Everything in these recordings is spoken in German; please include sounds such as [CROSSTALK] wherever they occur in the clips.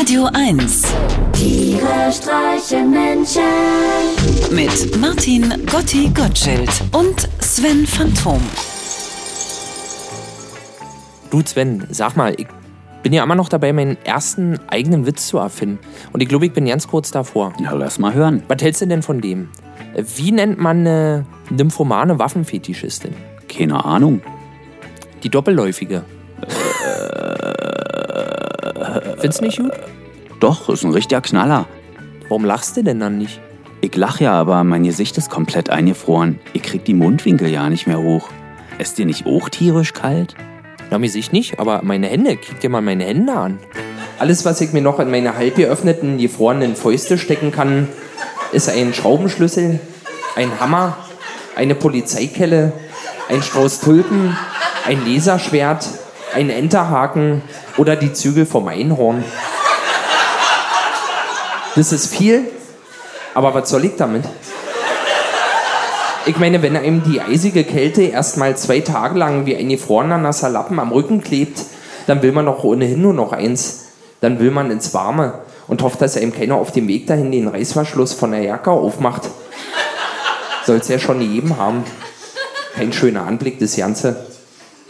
Radio 1 Tiere streichen Menschen. mit Martin Gotti Gottschild und Sven Phantom. Du Sven, sag mal, ich bin ja immer noch dabei, meinen ersten eigenen Witz zu erfinden. Und ich glaube, ich bin ganz kurz davor. Na, lass mal hören. Was hältst du denn von dem? Wie nennt man eine nymphomane Waffenfetischistin? Keine Ahnung. Die doppelläufige. Findest du nicht gut? Doch, ist ein richtiger Knaller. Warum lachst du denn dann nicht? Ich lach ja, aber mein Gesicht ist komplett eingefroren. Ich krieg die Mundwinkel ja nicht mehr hoch. Ist dir nicht auch tierisch kalt? Na, mir sich nicht, aber meine Hände, kick dir mal meine Hände an. Alles, was ich mir noch in meine halb geöffneten, gefrorenen Fäuste stecken kann, ist ein Schraubenschlüssel, ein Hammer, eine Polizeikelle, ein Strauß Tulpen, ein Laserschwert, ein Enterhaken oder die Zügel vom Einhorn. Das ist viel, aber was soll ich damit? Ich meine, wenn einem die eisige Kälte erstmal zwei Tage lang wie ein gefrorener nasser Lappen am Rücken klebt, dann will man doch ohnehin nur noch eins. Dann will man ins Warme und hofft, dass einem keiner auf dem Weg dahin den Reißverschluss von der Jacke aufmacht. Soll's ja schon jedem haben. Kein schöner Anblick, das Ganze.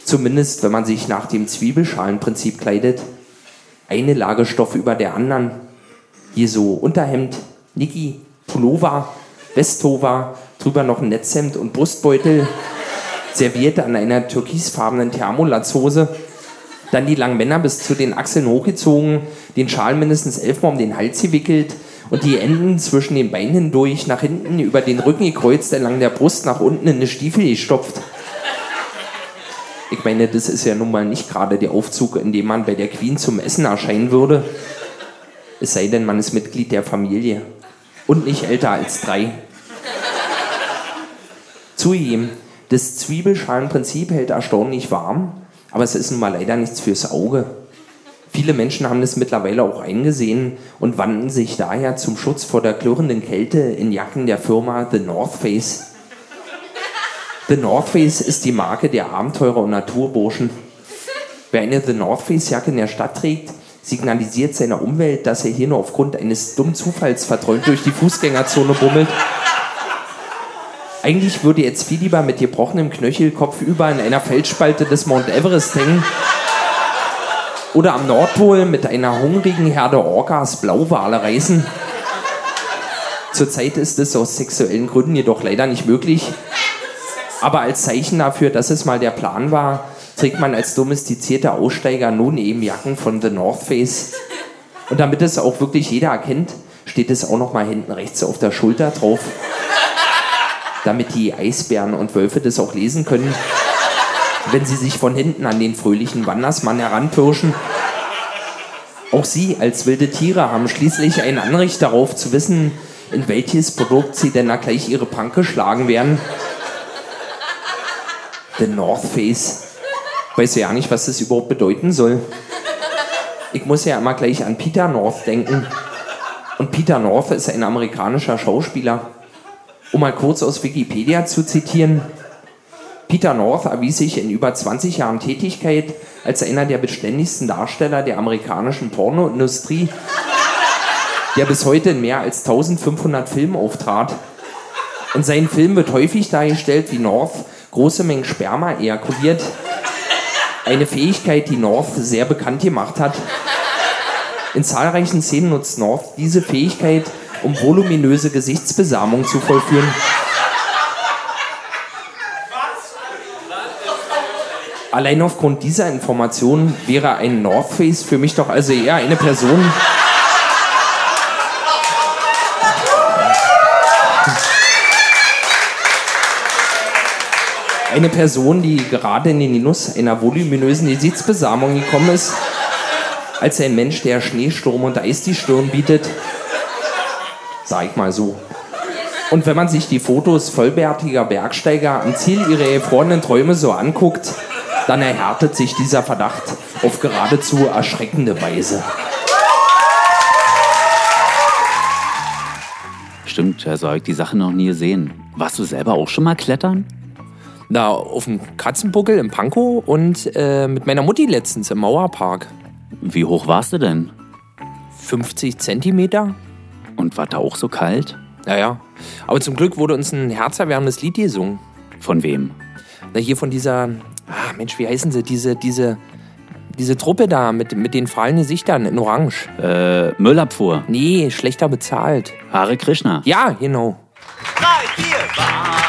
Zumindest, wenn man sich nach dem Zwiebelschalenprinzip kleidet. Eine Lage Stoff über der anderen. Hier so Unterhemd, Niki, Pullover, Westova, drüber noch ein Netzhemd und Brustbeutel, [LAUGHS] serviert an einer türkisfarbenen Thermolatzhose. Dann die langen Männer bis zu den Achseln hochgezogen, den Schal mindestens elfmal um den Hals gewickelt und die Enden zwischen den Beinen hindurch nach hinten über den Rücken gekreuzt, entlang der Brust nach unten in eine Stiefel gestopft. Ich meine, das ist ja nun mal nicht gerade der Aufzug, in dem man bei der Queen zum Essen erscheinen würde. Es sei denn, man ist Mitglied der Familie. Und nicht älter als drei. Zugegeben, das Zwiebelschalenprinzip hält erstaunlich warm, aber es ist nun mal leider nichts fürs Auge. Viele Menschen haben das mittlerweile auch eingesehen und wandten sich daher zum Schutz vor der klirrenden Kälte in Jacken der Firma The North Face. The North Face ist die Marke der Abenteurer und Naturburschen. Wer eine The North Face Jacke in der Stadt trägt, signalisiert seiner Umwelt, dass er hier nur aufgrund eines dummen Zufalls verträumt durch die Fußgängerzone bummelt. Eigentlich würde jetzt viel lieber mit gebrochenem Knöchel kopfüber in einer Felsspalte des Mount Everest hängen. Oder am Nordpol mit einer hungrigen Herde Orcas Blauwale reißen. Zurzeit ist es aus sexuellen Gründen jedoch leider nicht möglich. Aber als Zeichen dafür, dass es mal der Plan war, trägt man als domestizierter Aussteiger nun eben Jacken von The North Face. Und damit es auch wirklich jeder erkennt, steht es auch noch mal hinten rechts auf der Schulter drauf. Damit die Eisbären und Wölfe das auch lesen können, wenn sie sich von hinten an den fröhlichen Wandersmann heranpirschen. Auch sie als wilde Tiere haben schließlich ein Anrecht darauf zu wissen, in welches Produkt sie denn da gleich ihre Panke schlagen werden. The North Face. Weiß ja nicht, was das überhaupt bedeuten soll. Ich muss ja immer gleich an Peter North denken. Und Peter North ist ein amerikanischer Schauspieler. Um mal kurz aus Wikipedia zu zitieren. Peter North erwies sich in über 20 Jahren Tätigkeit als einer der beständigsten Darsteller der amerikanischen Pornoindustrie, der bis heute in mehr als 1500 Filmen auftrat. In seinen Filmen wird häufig dargestellt, wie North große Mengen Sperma ejakuliert. Eine Fähigkeit, die North sehr bekannt gemacht hat. In zahlreichen Szenen nutzt North diese Fähigkeit, um voluminöse Gesichtsbesamung zu vollführen. Allein aufgrund dieser Information wäre ein North Face für mich doch also eher eine Person, eine Person, die gerade in den Genuss einer voluminösen Gesichtsbesamung gekommen ist, als ein Mensch, der Schneesturm und Eis die Stirn bietet. Sag ich mal so. Und wenn man sich die Fotos vollbärtiger Bergsteiger am Ziel ihrer erfrorenen Träume so anguckt, dann erhärtet sich dieser Verdacht auf geradezu erschreckende Weise. Stimmt, also habe ich die Sache noch nie gesehen. Warst du selber auch schon mal klettern? Na, auf dem Katzenbuckel im Pankow und äh, mit meiner Mutti letztens im Mauerpark. Wie hoch warst du denn? 50 Zentimeter. Und war da auch so kalt? Naja, aber zum Glück wurde uns ein herzerwärmendes Lied gesungen. Von wem? Na, hier von dieser, ah, Mensch, wie heißen sie? Diese, diese, diese Truppe da mit, mit den fahlen Gesichtern in Orange. Äh, Müllabfuhr. Nee, schlechter bezahlt. Hare Krishna. Ja, genau. drei, vier. Ist,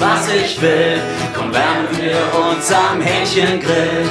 was ich will. Komm, wärmen wir uns am Hähnchengrill.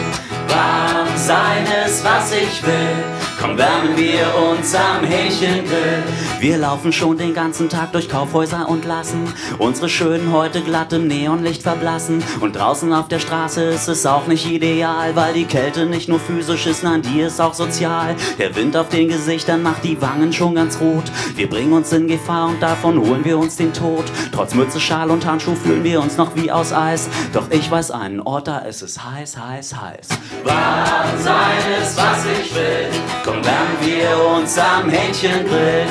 Warm sein ist, was ich will. Komm, wärmen wir uns am Hähnchengrill. Wir laufen schon den ganzen Tag durch Kaufhäuser und lassen unsere schönen heute glatt im Neonlicht verblassen. Und draußen auf der Straße ist es auch nicht ideal, weil die Kälte nicht nur physisch ist, nein, die ist auch sozial. Der Wind auf den Gesichtern macht die Wangen schon ganz rot. Wir bringen uns in Gefahr und davon holen wir uns den Tod. Trotz Mütze, Schal und Handschuh fühlen wir uns noch wie aus Eis. Doch ich weiß einen Ort, da ist es heiß, heiß, heiß. Warm sein ist, was ich will. Wir uns am Hähnchengrill.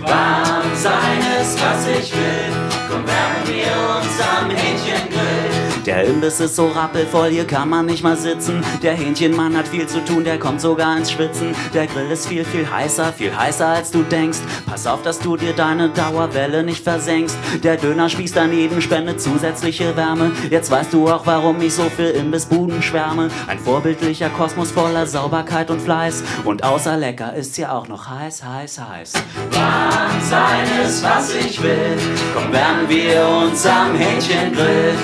Warm sein ist, was ich will. Komm, wärmen wir uns am Hähnchengrill. Der Imbiss ist so rappelvoll, hier kann man nicht mal sitzen. Der Hähnchenmann hat viel zu tun, der kommt sogar ins Schwitzen. Der Grill ist viel, viel heißer, viel heißer als du denkst. Pass auf, dass du dir deine Dauerwelle nicht versenkst. Der Dönerspieß daneben spendet zusätzliche Wärme. Jetzt weißt du auch, warum ich so für Imbissbuden schwärme. Ein vorbildlicher Kosmos voller Sauberkeit und Fleiß. Und außer lecker ist's hier auch noch heiß, heiß, heiß. Warm sein ist, was ich will. Komm, wärmen wir uns am Hähnchengrill.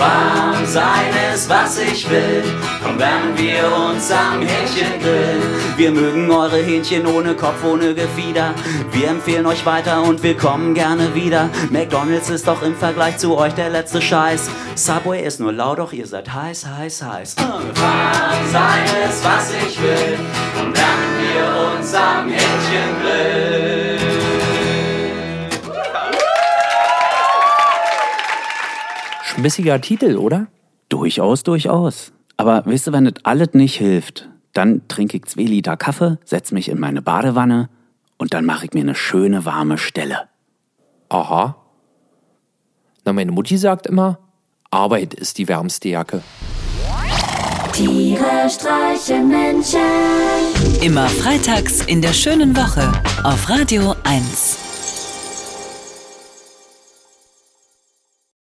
Warm sein ist, was ich will. Komm, wärmen wir uns am Hähnchengrill. Wir mögen eure Hähnchen ohne Kopf, ohne Gefieder. Wir empfehlen euch weiter und wir kommen gerne wieder. McDonalds ist doch im Vergleich zu euch der letzte Scheiß. Subway ist nur laut, doch ihr seid heiß, heiß, heiß. Warm sein ist, was ich will. Komm, wärmen wir uns am Hähnchengrill. Schmissiger Titel, oder? Durchaus, durchaus. Aber wisst ihr, wenn das alles nicht hilft, dann trinke ich zwei Liter Kaffee, setz mich in meine Badewanne und dann mache ich mir eine schöne warme Stelle. Aha. Na, meine Mutti sagt immer, Arbeit ist die wärmste Jacke. Tiere streichen Menschen. Immer freitags in der schönen Woche auf Radio 1.